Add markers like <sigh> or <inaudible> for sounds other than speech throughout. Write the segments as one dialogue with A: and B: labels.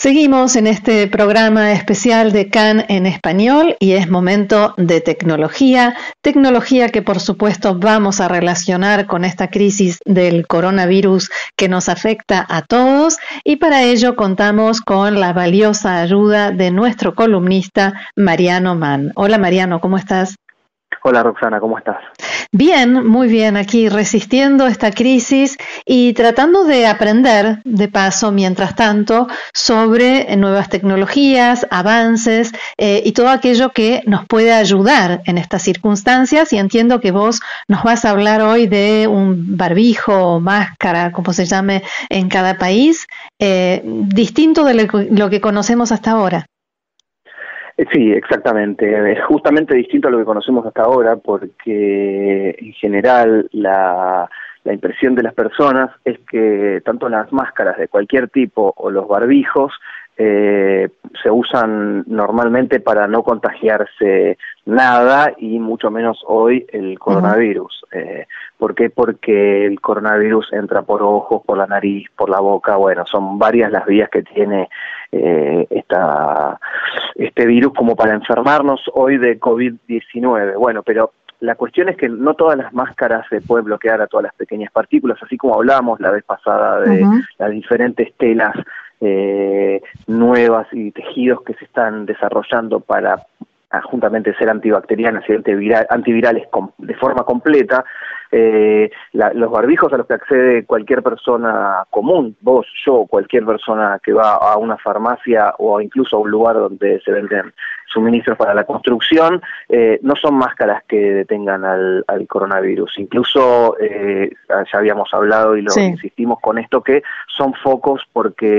A: Seguimos en este programa especial de CAN en español y es momento de tecnología, tecnología que por supuesto vamos a relacionar con esta crisis del coronavirus que nos afecta a todos y para ello contamos con la valiosa ayuda de nuestro columnista Mariano Mann. Hola Mariano, ¿cómo estás?
B: Hola Roxana, ¿cómo estás?
A: Bien, muy bien, aquí resistiendo esta crisis y tratando de aprender de paso, mientras tanto, sobre nuevas tecnologías, avances eh, y todo aquello que nos puede ayudar en estas circunstancias. Y entiendo que vos nos vas a hablar hoy de un barbijo o máscara, como se llame en cada país, eh, distinto de lo que conocemos hasta ahora.
B: Sí, exactamente. Es justamente distinto a lo que conocemos hasta ahora porque en general la, la impresión de las personas es que tanto las máscaras de cualquier tipo o los barbijos eh, se usan normalmente para no contagiarse nada y mucho menos hoy el coronavirus. Eh, ¿Por qué? Porque el coronavirus entra por ojos, por la nariz, por la boca, bueno, son varias las vías que tiene eh, esta, este virus como para enfermarnos hoy de COVID-19. Bueno, pero la cuestión es que no todas las máscaras se pueden bloquear a todas las pequeñas partículas, así como hablábamos la vez pasada de las diferentes telas eh, nuevas y tejidos que se están desarrollando para juntamente ser antibacterianas y antivirales de forma completa, eh, los barbijos a los que accede cualquier persona común, vos, yo, cualquier persona que va a una farmacia o incluso a un lugar donde se venden suministros para la construcción, eh, no son máscaras que detengan al, coronavirus. Incluso eh, ya habíamos hablado y lo insistimos con esto que son focos porque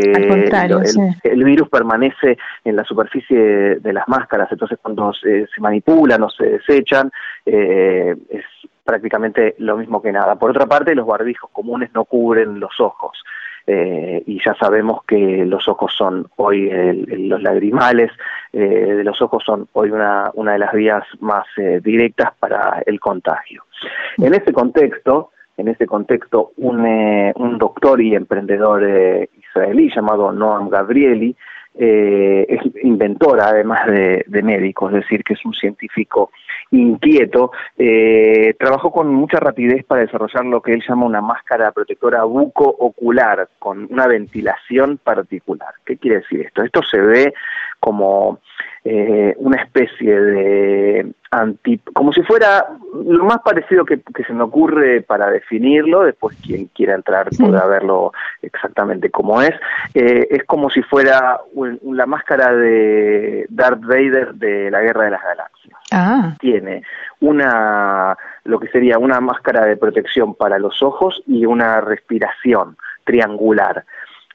B: el, virus permanece en la superficie de las máscaras, entonces cuando se, manipulan o se desechan, eh, es prácticamente lo mismo que nada. Por otra parte, los barbijos comunes no cubren los ojos. Eh, y ya sabemos que los ojos son hoy, los lagrimales eh, de los ojos son hoy una, una de las vías más eh, directas para el contagio. En ese contexto, en ese contexto, un, un doctor y emprendedor israelí llamado Noam Gabrieli es inventor además de, médico, es decir, que es un científico inquieto, eh, trabajó con mucha rapidez para desarrollar lo que él llama una máscara protectora buco-ocular con una ventilación particular. ¿Qué quiere decir esto? Esto se ve como eh, una especie de anti, como si fuera lo más parecido que, se me ocurre para definirlo, después quien quiera entrar podrá verlo exactamente como es, eh, es como si fuera la máscara de Darth Vader de la Guerra de las Galaxias. Ah. Tiene una, lo que sería una máscara de protección para los ojos y una respiración triangular.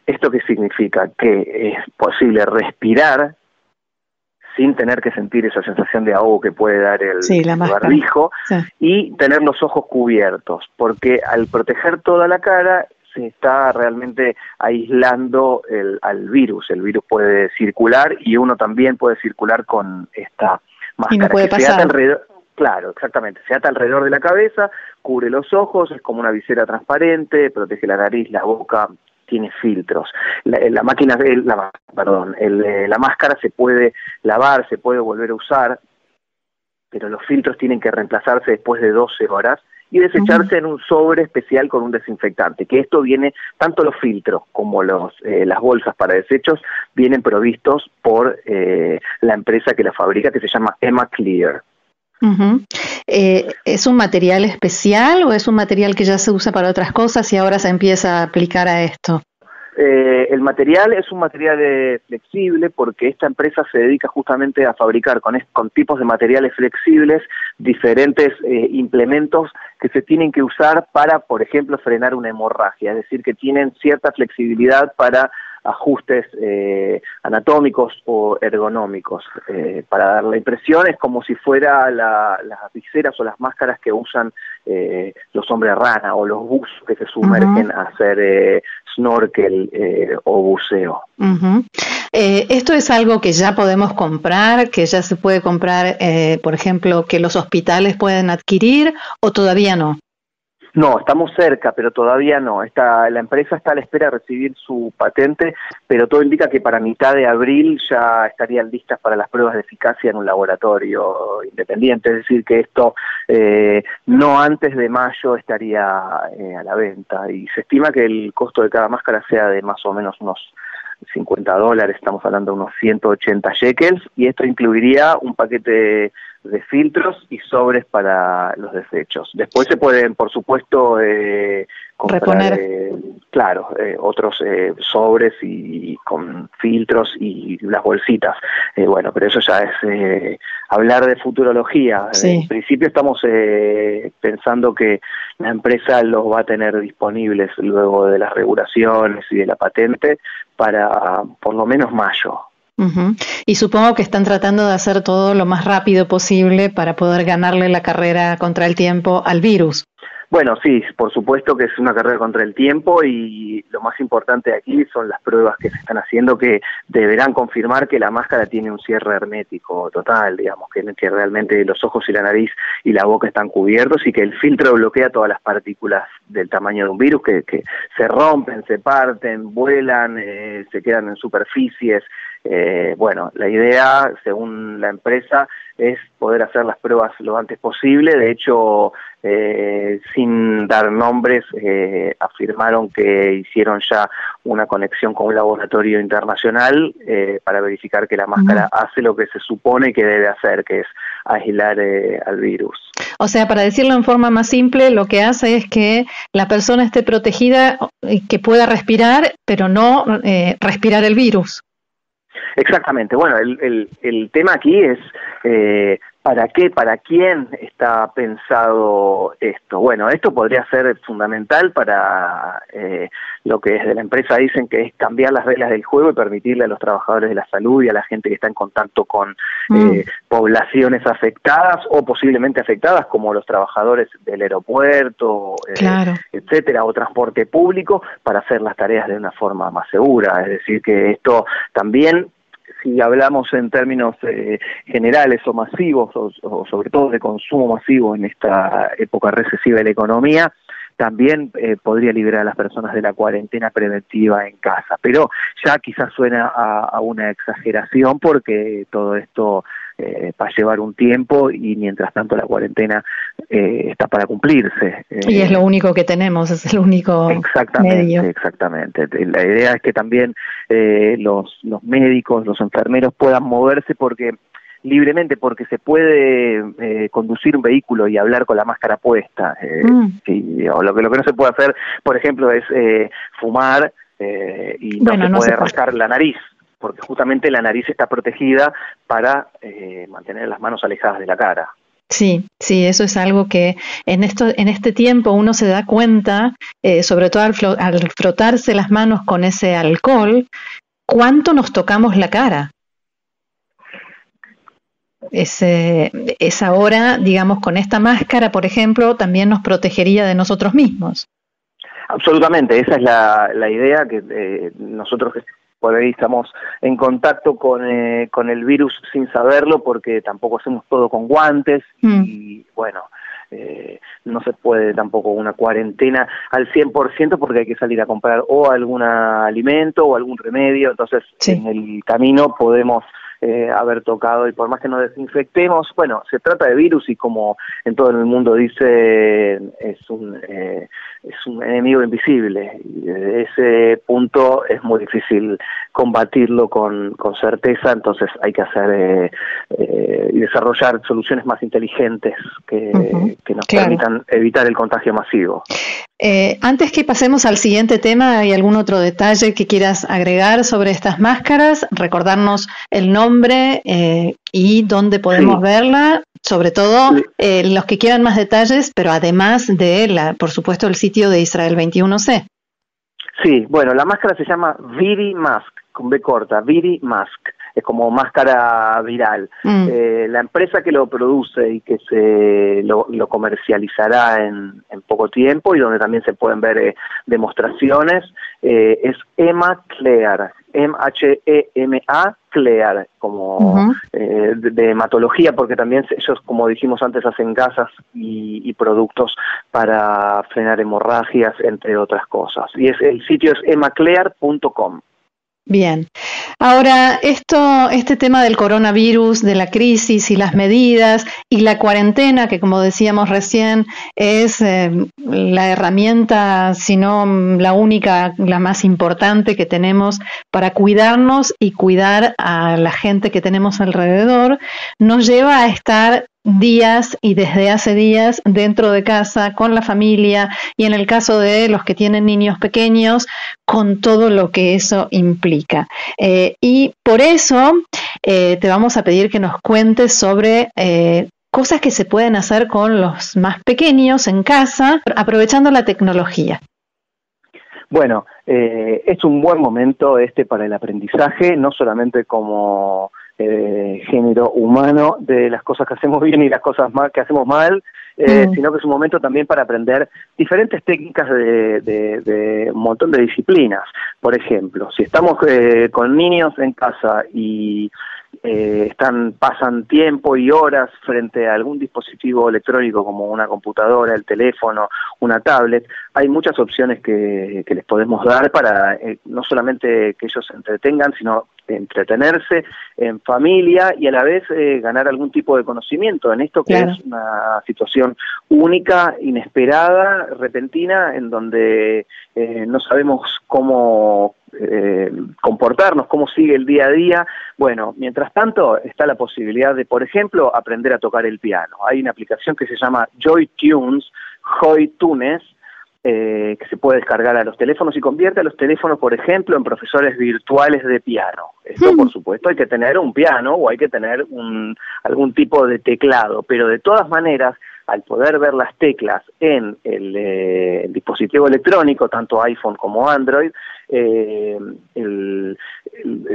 B: ¿Esto qué significa? Que es posible respirar sin tener que sentir esa sensación de ahogo que puede dar el, barbijo y tener los ojos cubiertos, porque al proteger toda la cara se está realmente aislando el, al virus. El virus puede circular y uno también puede circular con esta máscara.
A: puede
B: que
A: pasar.
B: alrededor, claro, exactamente. Se ata alrededor de la cabeza, cubre los ojos, es como una visera transparente, protege la nariz, la boca, tiene filtros. La, máquina, la, perdón, eh, la máscara se puede lavar, se puede volver a usar, pero los filtros tienen que reemplazarse después de 12 horas y desecharse en un sobre especial con un desinfectante, que esto viene, tanto los filtros como los, eh, las bolsas para desechos vienen provistos por eh, la empresa que la fabrica, que se llama Emma Clear.
A: Eh, ¿Es un material especial o es un material que ya se usa para otras cosas y ahora se empieza a aplicar a esto?
B: Eh, el material es un material eh, flexible porque esta empresa se dedica justamente a fabricar con, con tipos de materiales flexibles diferentes implementos que se tienen que usar para, por ejemplo, frenar una hemorragia, es decir, que tienen cierta flexibilidad para ajustes eh, anatómicos o ergonómicos. Eh, para dar la impresión es como si fuera las viseras o las máscaras que usan eh, los hombres rana o los buzos que se sumergen a hacer snorkel o buceo.
A: Eh, ¿Esto es algo que ya podemos comprar, que ya se puede comprar, eh, por ejemplo, que los hospitales pueden adquirir o todavía no?
B: No, estamos cerca, pero todavía no. Está, la empresa está a la espera de recibir su patente, pero todo indica que para mitad de abril ya estarían listas para las pruebas de eficacia en un laboratorio independiente. Es decir, que esto eh, no antes de mayo estaría eh, a la venta. Y se estima que el costo de cada máscara sea de más o menos unos 50 dólares, estamos hablando de unos 180 shekels, y esto incluiría un paquete de filtros y sobres para los desechos. Después se pueden, por supuesto, eh,
A: comprar,
B: eh, claro, eh, otros eh, sobres y, con filtros y las bolsitas. Eh, bueno, pero eso ya es hablar de futurología. En principio estamos pensando que la empresa los va a tener disponibles luego de las regulaciones y de la patente para por lo menos mayo.
A: Y supongo que están tratando de hacer todo lo más rápido posible para poder ganarle la carrera contra el tiempo al virus.
B: Bueno, sí, por supuesto que es una carrera contra el tiempo y lo más importante aquí son las pruebas que se están haciendo que deberán confirmar que la máscara tiene un cierre hermético total, digamos, que, realmente los ojos y la nariz y la boca están cubiertos y que el filtro bloquea todas las partículas del tamaño de un virus que, que se rompen, se parten, vuelan, eh, se quedan en superficies, eh, bueno, la idea, según la empresa, es poder hacer las pruebas lo antes posible. De hecho, eh, sin dar nombres, eh, afirmaron que hicieron ya una conexión con un laboratorio internacional eh, para verificar que la máscara hace lo que se supone que debe hacer, que es aislar eh, al virus.
A: O sea, para decirlo en forma más simple, lo que hace es que la persona esté protegida, que pueda respirar, pero no respirar el virus.
B: Exactamente. Bueno, el, el, el tema aquí es eh, ¿Para qué, para quién está pensado esto? Bueno, esto podría ser fundamental para eh, lo que desde la empresa dicen que es cambiar las reglas del juego y permitirle a los trabajadores de la salud y a la gente que está en contacto con mm. eh, poblaciones afectadas o posiblemente afectadas, como los trabajadores del aeropuerto,
A: eh,
B: etcétera, o transporte público, para hacer las tareas de una forma más segura. Es decir, que esto también si hablamos en términos eh, generales o masivos, o, sobre todo de consumo masivo en esta época recesiva de la economía, también eh, podría liberar a las personas de la cuarentena preventiva en casa. Pero ya quizás suena a una exageración porque todo esto eh, para llevar un tiempo y mientras tanto la cuarentena eh, está para cumplirse.
A: y es lo único que tenemos, es el único
B: exactamente,
A: medio.
B: Exactamente. La idea es que también eh, los, los médicos, los enfermeros puedan moverse porque libremente porque se puede eh, conducir un vehículo y hablar con la máscara puesta. Eh, mm. o lo que lo que no se puede hacer, por ejemplo, es eh, fumar eh, y no se puede rascar la nariz porque justamente la nariz está protegida para eh, mantener las manos alejadas de la cara.
A: Sí, sí, eso es algo que en esto, en este tiempo uno se da cuenta, eh, sobre todo al, frotarse las manos con ese alcohol, cuánto nos tocamos la cara. Ese, esa hora, digamos, con esta máscara, por ejemplo, también nos protegería de nosotros mismos.
B: Absolutamente, esa es la, la idea que eh, nosotros por ahí estamos en contacto con, eh, con el virus sin saberlo porque tampoco hacemos todo con guantes mm. y bueno, eh, no se puede tampoco una cuarentena al 100% porque hay que salir a comprar o algún alimento o algún remedio, entonces en el camino podemos eh, haber tocado y por más que nos desinfectemos, bueno, se trata de virus y como en todo el mundo dice, es un, eh, es un enemigo invisible y desde ese punto es muy difícil combatirlo con, con certeza, entonces hay que hacer eh, eh y desarrollar soluciones más inteligentes que, que nos permitan evitar el contagio masivo.
A: Eh, antes que pasemos al siguiente tema, ¿hay algún otro detalle que quieras agregar sobre estas máscaras? Recordarnos el nombre eh, y dónde podemos verla, sobre todo eh, los que quieran más detalles, pero además de, la, por supuesto, el sitio de Israel 21C.
B: Sí, bueno, la máscara se llama Viri Mask, con B corta, Viri Mask. Es como máscara viral. Mm. Eh, la empresa que lo produce y que se lo, comercializará en, poco tiempo y donde también se pueden ver eh, demostraciones eh, es Emma Clear, M-H-E-M-A Clear, como de, hematología, porque también ellos, como dijimos antes, hacen gasas y, productos para frenar hemorragias, entre otras cosas. Y es, el sitio es emaclear.com.
A: Bien. Ahora, esto, este tema del coronavirus, de la crisis y las medidas y la cuarentena, que como decíamos recién, es eh, la herramienta, si no la única, la más importante que tenemos para cuidarnos y cuidar a la gente que tenemos alrededor, nos lleva a estar días y desde hace días dentro de casa con la familia y en el caso de los que tienen niños pequeños con todo lo que eso implica. Eh, y por eso eh, te vamos a pedir que nos cuentes sobre eh, cosas que se pueden hacer con los más pequeños en casa aprovechando la tecnología.
B: Bueno, es un buen momento este para el aprendizaje, no solamente como eh, género humano de las cosas que hacemos bien y las cosas mal, que hacemos mal, eh, mm. sino que es un momento también para aprender diferentes técnicas de, un montón de disciplinas. Por ejemplo, si estamos eh, con niños en casa y eh, están pasan tiempo y horas frente a algún dispositivo electrónico como una computadora, el teléfono, una tablet, hay muchas opciones que, les podemos dar para eh, no solamente que ellos se entretengan, sino entretenerse en familia y a la vez eh, ganar algún tipo de conocimiento en esto que es una situación única, inesperada, repentina, en donde no sabemos cómo eh, comportarnos, cómo sigue el día a día. Bueno, mientras tanto está la posibilidad de, por ejemplo, aprender a tocar el piano. Hay una aplicación que se llama Joy Tunes, Joy Tunes, eh, que se puede descargar a los teléfonos y convierte a los teléfonos, por ejemplo, en profesores virtuales de piano. Esto, hmm. por supuesto, hay que tener un piano o hay que tener un, algún tipo de teclado, pero de todas maneras, al poder ver las teclas en el, eh, dispositivo electrónico, tanto iPhone como Android, eh, el,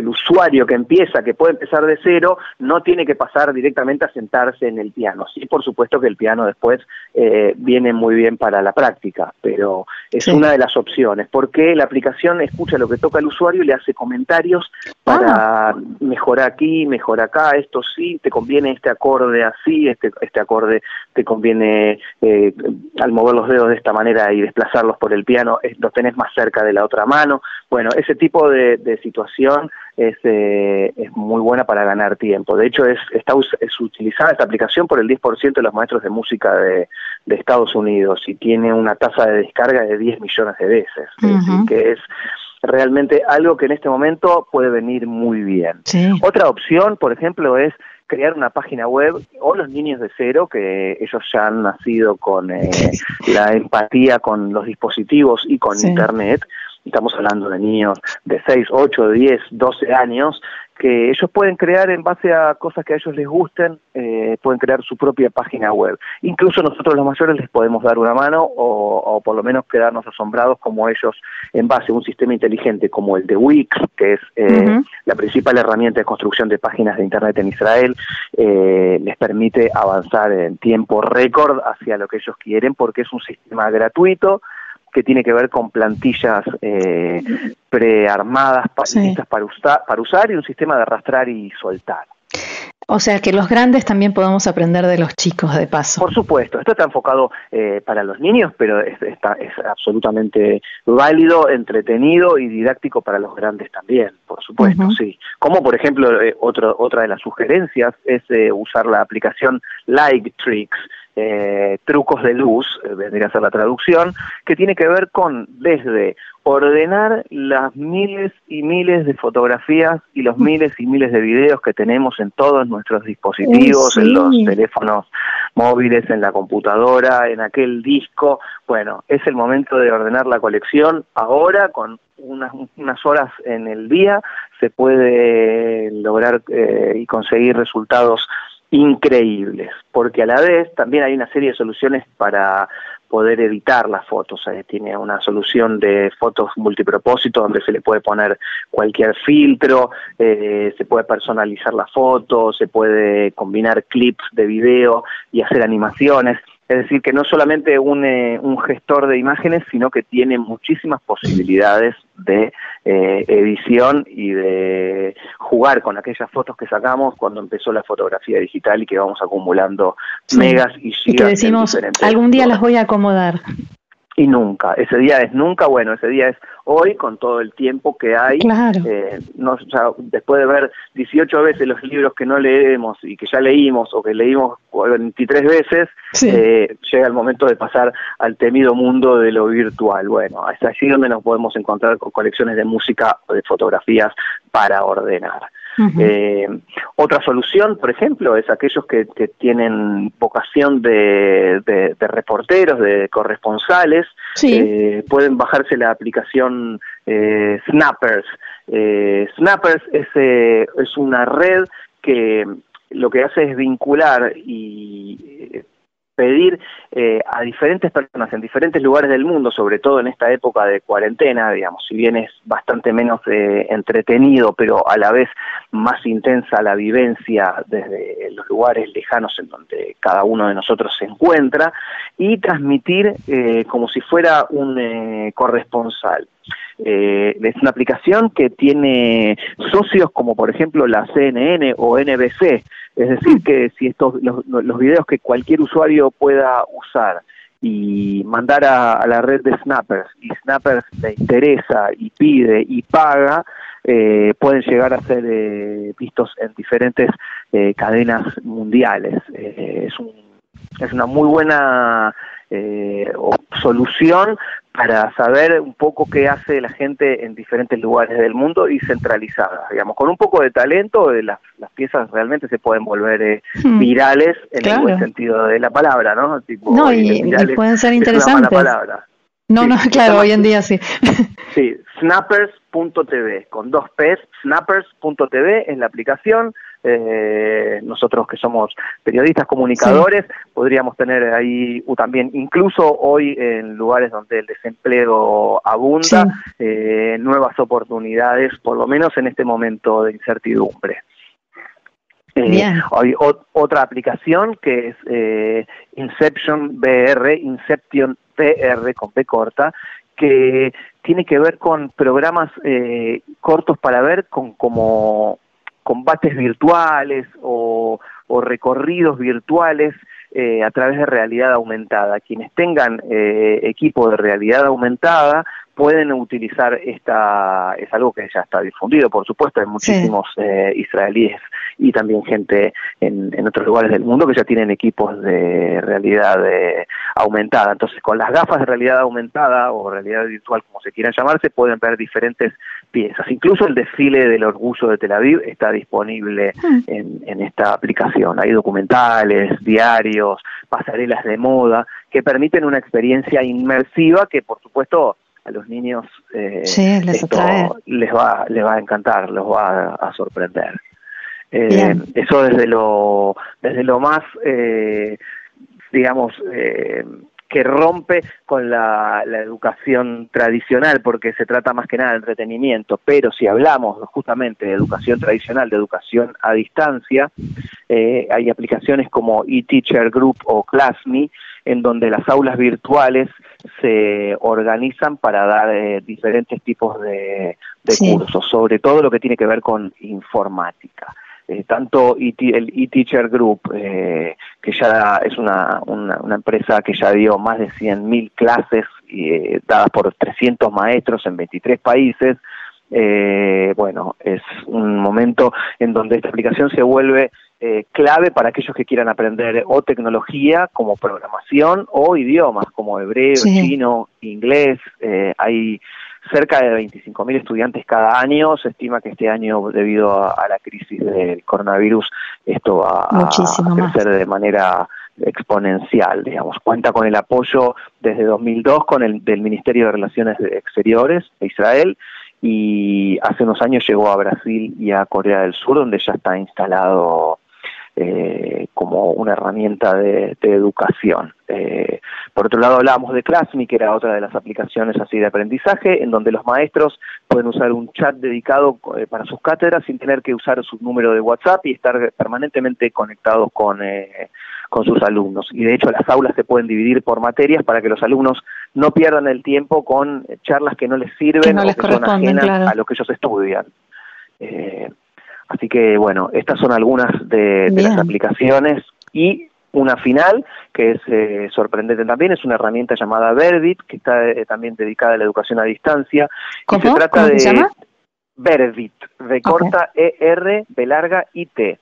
B: usuario que empieza, que puede empezar de cero, no tiene que pasar directamente a sentarse en el piano. Sí, por supuesto que el piano después eh, viene muy bien para la práctica, pero es una de las opciones, porque la aplicación escucha lo que toca el usuario y le hace comentarios para ah. mejorar aquí, mejorar acá, esto sí, te conviene este acorde así, este, este acorde te conviene eh, al mover los dedos de esta manera y desplazarlos por el piano, los tenés más cerca de la otra mano. Bueno, ese tipo de, situación es, eh, es muy buena para ganar tiempo. De hecho, es, está, es utilizada esta aplicación por el 10% de los maestros de música de, Estados Unidos y tiene una tasa de descarga de 10 millones de veces. que es realmente algo que en este momento puede venir muy bien. Otra opción, por ejemplo, es crear una página web o los niños de cero, que ellos ya han nacido con eh, la empatía con los dispositivos y con Internet, estamos hablando de niños de 6, 8, 10, 12 años, que ellos pueden crear en base a cosas que a ellos les gusten, eh, pueden crear su propia página web. Incluso nosotros los mayores les podemos dar una mano o, por lo menos quedarnos asombrados como ellos en base a un sistema inteligente como el de Wix, que es eh, la principal herramienta de construcción de páginas de Internet en Israel, eh, les permite avanzar en tiempo récord hacia lo que ellos quieren porque es un sistema gratuito que tiene que ver con plantillas eh, prearmadas para, usar, para usar y un sistema de arrastrar y soltar.
A: O sea que los grandes también podemos aprender de los chicos de paso.
B: Por supuesto, esto está enfocado eh, para los niños, pero es, está, es absolutamente válido, entretenido y didáctico para los grandes también, por supuesto, sí. Como por ejemplo, eh, otra de las sugerencias es eh, usar la aplicación Like Tricks, eh, trucos de luz, eh, vendría a ser la traducción, que tiene que ver con desde ordenar las miles y miles de fotografías y los miles y miles de videos que tenemos en todos nuestros dispositivos, en los teléfonos móviles, en la computadora, en aquel disco. Bueno, es el momento de ordenar la colección. Ahora, con unas, unas horas en el día, se puede lograr eh, y conseguir resultados increíbles, porque a la vez también hay una serie de soluciones para, poder editar las fotos. Eh, tiene una solución de fotos multipropósito donde se le puede poner cualquier filtro, eh, se puede personalizar la foto, se puede combinar clips de video y hacer animaciones. Es decir, que no solamente un, eh, un gestor de imágenes, sino que tiene muchísimas posibilidades de eh, edición y de jugar con aquellas fotos que sacamos cuando empezó la fotografía digital y que vamos acumulando megas y gigas.
A: Y que decimos, algún día las voy a acomodar
B: y nunca. Ese día es nunca, bueno, ese día es hoy con todo el tiempo que hay. Eh, no, después de ver 18 veces los libros que no leemos y que ya leímos o que leímos 23 veces, eh, llega el momento de pasar al temido mundo de lo virtual. Bueno, es allí donde nos podemos encontrar con colecciones de música o de fotografías para ordenar. Eh, otra solución, por ejemplo, es aquellos que, tienen vocación de, reporteros, de corresponsales, eh, pueden bajarse la aplicación eh, Snappers. Snappers es, es una red que lo que hace es vincular y pedir eh, a diferentes personas en diferentes lugares del mundo, sobre todo en esta época de cuarentena, digamos, si bien es bastante menos eh, entretenido, pero a la vez más intensa la vivencia desde los lugares lejanos en donde cada uno de nosotros se encuentra, y transmitir eh, como si fuera un corresponsal. es una aplicación que tiene socios como por ejemplo la CNN o NBC, es decir, que si estos los, videos que cualquier usuario pueda usar y mandar a, la red de Snappers y Snappers le interesa y pide y paga, eh, pueden llegar a ser eh, vistos en diferentes eh, cadenas mundiales. es, un, es una muy buena solución para saber un poco qué hace la gente en diferentes lugares del mundo y centralizada. Digamos, con un poco de talento, las, las piezas realmente se pueden volver eh, hmm. virales en el buen sentido de la palabra, ¿no?
A: no, y, pueden ser interesantes. No, no, claro, hoy en día sí. <laughs>
B: sí, snappers.tv, con dos P's, snappers.tv es la aplicación, eh, nosotros que somos periodistas, comunicadores, podríamos tener ahí también, incluso hoy en lugares donde el desempleo abunda, eh, nuevas oportunidades, por lo menos en este momento de incertidumbre. Eh, hay otra aplicación que es Inception BR, Inception PR con P corta, que tiene que ver con programas cortos para ver con como combates virtuales o, recorridos virtuales eh, a través de realidad aumentada. Quienes tengan eh, equipo de realidad aumentada pueden utilizar esta, es algo que ya está difundido, por supuesto, hay muchísimos eh, israelíes y también gente en, en, otros lugares del mundo que ya tienen equipos de realidad eh, aumentada. Entonces, con las gafas de realidad aumentada o realidad virtual, como se quieran llamarse, pueden ver diferentes piezas. Incluso el desfile del orgullo de Tel Aviv está disponible hmm. en, en esta aplicación. Hay documentales, diarios, pasarelas de moda que permiten una experiencia inmersiva que, por supuesto, a los niños eh, les, les, va les va a encantar, los va a, sorprender. Eh, eso desde lo desde lo más eh, digamos eh, que rompe con la, la, educación tradicional, porque se trata más que nada de entretenimiento, pero si hablamos justamente de educación tradicional, de educación a distancia, eh, hay aplicaciones como eTeacher Group o ClassMe, en donde las aulas virtuales se organizan para dar eh, diferentes tipos de, cursos, sobre todo lo que tiene que ver con informática. Eh, tanto e el eTeacher Group, eh, que ya es una, una, empresa que ya dio más de 100.000 clases dadas por 300 maestros en 23 países, bueno, es un momento en donde esta aplicación se vuelve eh, clave para aquellos que quieran aprender o tecnología como programación o idiomas como hebreo, chino, inglés. Eh, hay cerca de 25.000 estudiantes cada año. Se estima que este año, debido a, la crisis del coronavirus, esto va a crecer de manera exponencial, digamos. Cuenta con el apoyo desde 2002 con el del Ministerio de Relaciones Exteriores de Israel y hace unos años llegó a Brasil y a Corea del Sur, donde ya está instalado eh, como una herramienta de, educación. Eh, Por otro lado, hablábamos de Classme, que era otra de las aplicaciones así de aprendizaje, en donde los maestros pueden usar un chat dedicado eh, para sus cátedras sin tener que usar su número de WhatsApp y estar permanentemente conectados con, eh, con sus alumnos. Y de hecho, las aulas se pueden dividir por materias para que los alumnos no pierdan el tiempo con charlas que no les sirven o que son ajenas a lo que ellos estudian. Eh, así que, bueno, estas son algunas de, las aplicaciones y una final que es eh, sorprendente también, es una herramienta llamada Verdit, que está eh, también dedicada a la educación a distancia.
A: ¿Cómo? se trata de se llama?
B: Verdit, de corta E-R, B larga I-T.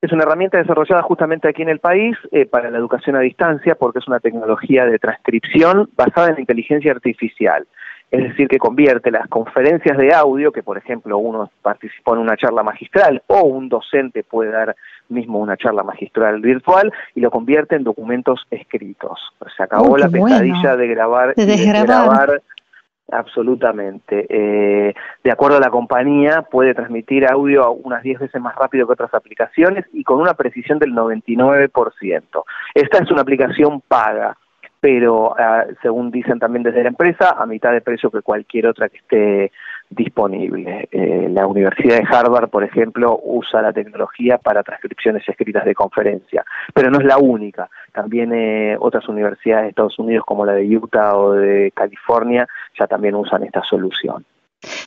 B: Es una herramienta desarrollada justamente aquí en el país eh, para la educación a distancia porque es una tecnología de transcripción basada en inteligencia artificial. Es decir, que convierte las conferencias de audio, que por ejemplo uno participó en una charla magistral o un docente puede dar mismo una charla magistral virtual y lo convierte en documentos escritos. Se acabó la pesadilla de grabar,
A: de, de grabar
B: Absolutamente. Eh, de acuerdo a la compañía, puede transmitir audio unas 10 veces más rápido que otras aplicaciones y con una precisión del 99%. Esta es una aplicación paga, pero ah, según dicen también desde la empresa, a mitad de precio que cualquier otra que esté disponible. Eh, la Universidad de Harvard, por ejemplo, usa la tecnología para transcripciones escritas de conferencia, pero no es la única. También eh, otras universidades de Estados Unidos, como la de Utah o de California, ya también usan esta solución.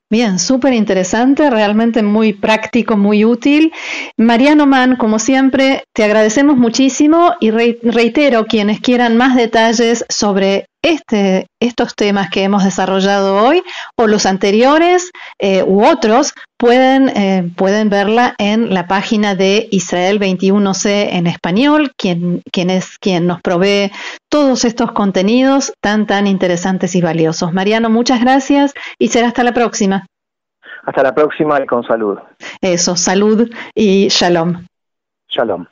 A: Bien, súper interesante, realmente muy práctico, muy útil. Mariano Mann, como siempre, te agradecemos muchísimo y reitero, quienes quieran más detalles sobre este, estos temas que hemos desarrollado hoy o los anteriores eh, u otros pueden, eh, pueden verla en la página de Israel 21C en español, quien, quien es quien nos provee todos estos contenidos tan, tan interesantes y valiosos. Mariano, muchas gracias y será hasta la próxima.
B: Hasta la próxima y con salud.
A: Eso, salud y shalom.
B: Shalom.